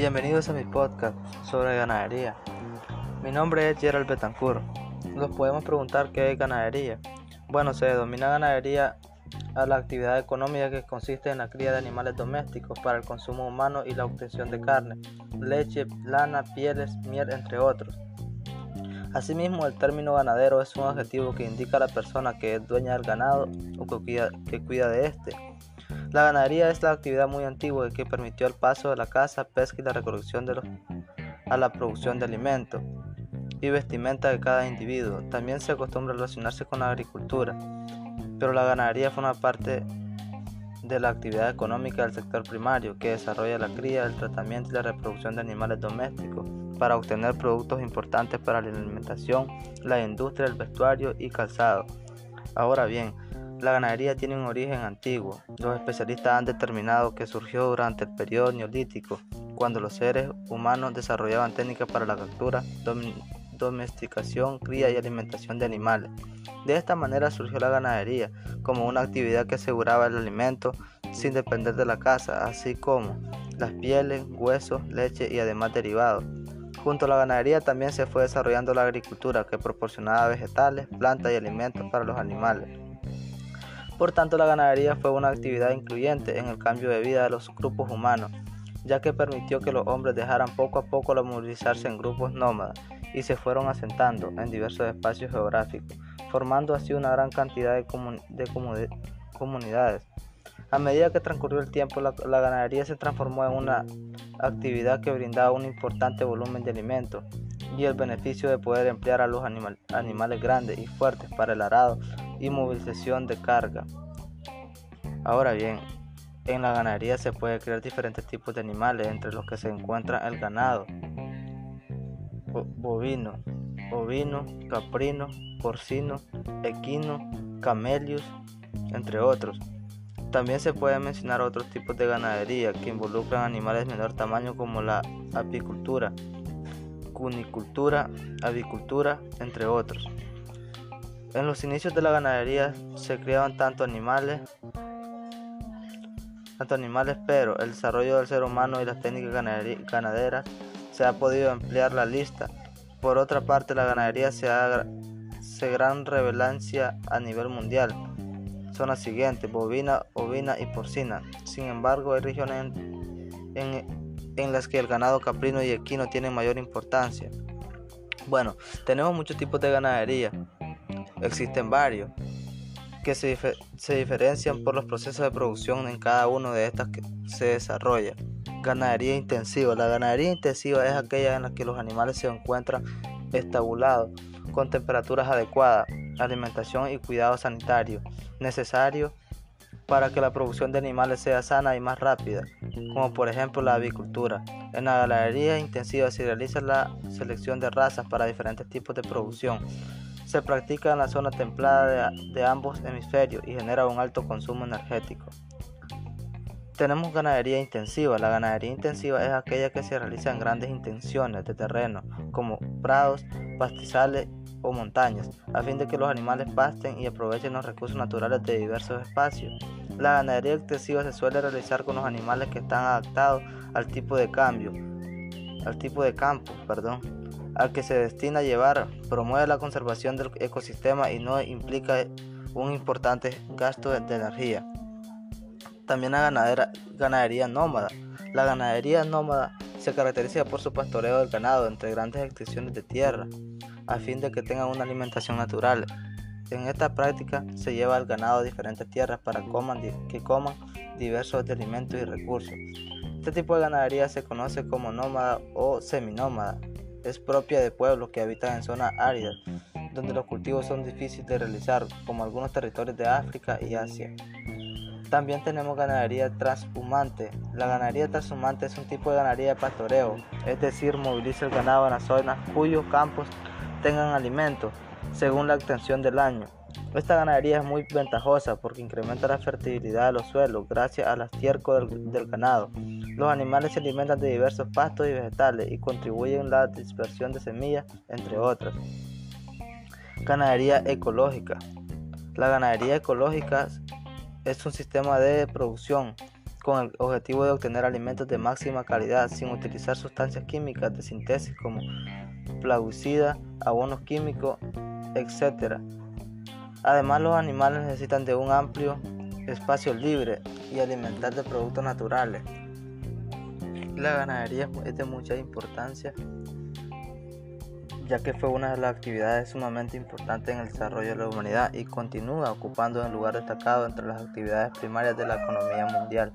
Bienvenidos a mi podcast sobre ganadería. Mi nombre es Gerald Betancourt. Nos podemos preguntar qué es ganadería. Bueno, se denomina ganadería a la actividad económica que consiste en la cría de animales domésticos para el consumo humano y la obtención de carne, leche, lana, pieles, miel, entre otros. Asimismo, el término ganadero es un adjetivo que indica a la persona que es dueña del ganado o que cuida, que cuida de este. La ganadería es la actividad muy antigua que permitió el paso de la caza, pesca y la recolección a la producción de alimentos y vestimenta de cada individuo. También se acostumbra relacionarse con la agricultura, pero la ganadería forma parte de la actividad económica del sector primario, que desarrolla la cría, el tratamiento y la reproducción de animales domésticos para obtener productos importantes para la alimentación, la industria del vestuario y calzado. Ahora bien, la ganadería tiene un origen antiguo. Los especialistas han determinado que surgió durante el periodo neolítico, cuando los seres humanos desarrollaban técnicas para la captura, domesticación, cría y alimentación de animales. De esta manera surgió la ganadería como una actividad que aseguraba el alimento sin depender de la caza, así como las pieles, huesos, leche y además derivados. Junto a la ganadería también se fue desarrollando la agricultura que proporcionaba vegetales, plantas y alimentos para los animales. Por tanto, la ganadería fue una actividad incluyente en el cambio de vida de los grupos humanos, ya que permitió que los hombres dejaran poco a poco la movilizarse en grupos nómadas y se fueron asentando en diversos espacios geográficos, formando así una gran cantidad de, comunidades. A medida que transcurrió el tiempo, la, ganadería se transformó en una actividad que brindaba un importante volumen de alimentos y el beneficio de poder emplear a los animales grandes y fuertes para el arado y movilización de carga. Ahora bien, en la ganadería se puede crear diferentes tipos de animales, entre los que se encuentra el ganado, bovino, ovino, caprino, porcino, equino, camelius, entre otros. También se pueden mencionar otros tipos de ganadería que involucran animales de menor tamaño como la apicultura, cunicultura, avicultura, entre otros. En los inicios de la ganadería se criaban tanto animales, tanto animales, pero el desarrollo del ser humano y las técnicas ganaderas se ha podido emplear la lista. Por otra parte, la ganadería se ha gran relevancia a nivel mundial son las siguientes, bovina, ovina y porcina. Sin embargo, hay regiones en, las que el ganado caprino y equino tienen mayor importancia. Bueno, tenemos muchos tipos de ganadería. Existen varios que se, se, diferencian por los procesos de producción en cada uno de estas que se desarrolla. Ganadería intensiva. La ganadería intensiva es aquella en la que los animales se encuentran estabulados con temperaturas adecuadas, alimentación y cuidado sanitario necesario para que la producción de animales sea sana y más rápida, como por ejemplo la avicultura. En la ganadería intensiva se realiza la selección de razas para diferentes tipos de producción. Se practica en la zona templada de, ambos hemisferios y genera un alto consumo energético. Tenemos ganadería intensiva. La ganadería intensiva es aquella que se realiza en grandes intenciones de terreno, como prados, pastizales o montañas, a fin de que los animales pasten y aprovechen los recursos naturales de diversos espacios. La ganadería extensiva se suele realizar con los animales que están adaptados al tipo de cambio, al tipo de campo, perdón, al que se destina a llevar, promueve la conservación del ecosistema y no implica un importante gasto de energía. También la ganadera, ganadería nómada. La ganadería nómada se caracteriza por su pastoreo del ganado entre grandes extensiones de tierra, a fin de que tengan una alimentación natural. En esta práctica se lleva al ganado a diferentes tierras para que coman diversos alimentos y recursos. Este tipo de ganadería se conoce como nómada o seminómada. Es propia de pueblos que habitan en zonas áridas, donde los cultivos son difíciles de realizar, como algunos territorios de África y Asia. También tenemos ganadería transhumante. La ganadería transhumante es un tipo de ganadería de pastoreo, es decir, moviliza el ganado en las zonas cuyos campos tengan alimento según la extensión del año. Esta ganadería es muy ventajosa porque incrementa la fertilidad de los suelos gracias al estiércol del, ganado. Los animales se alimentan de diversos pastos y vegetales y contribuyen a la dispersión de semillas, entre otras. Ganadería ecológica. La ganadería ecológica es un sistema de producción con el objetivo de obtener alimentos de máxima calidad sin utilizar sustancias químicas de síntesis como plaguicidas, abonos químicos, etc. Además, los animales necesitan de un amplio espacio libre y alimentar de productos naturales. La ganadería es de mucha importancia ya que fue una de las actividades sumamente importantes en el desarrollo de la humanidad y continúa ocupando un lugar destacado entre las actividades primarias de la economía mundial.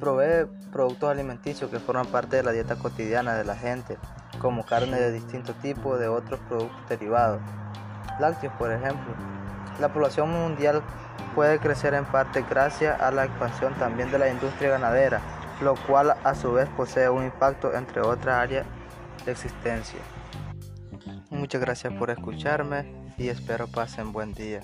Provee productos alimenticios que forman parte de la dieta cotidiana de la gente, como carne de distinto tipo de otros productos derivados, lácteos por ejemplo. La población mundial puede crecer en parte gracias a la expansión también de la industria ganadera, lo cual a su vez posee un impacto entre otras áreas de existencia. Muchas gracias por escucharme y espero pasen buen día.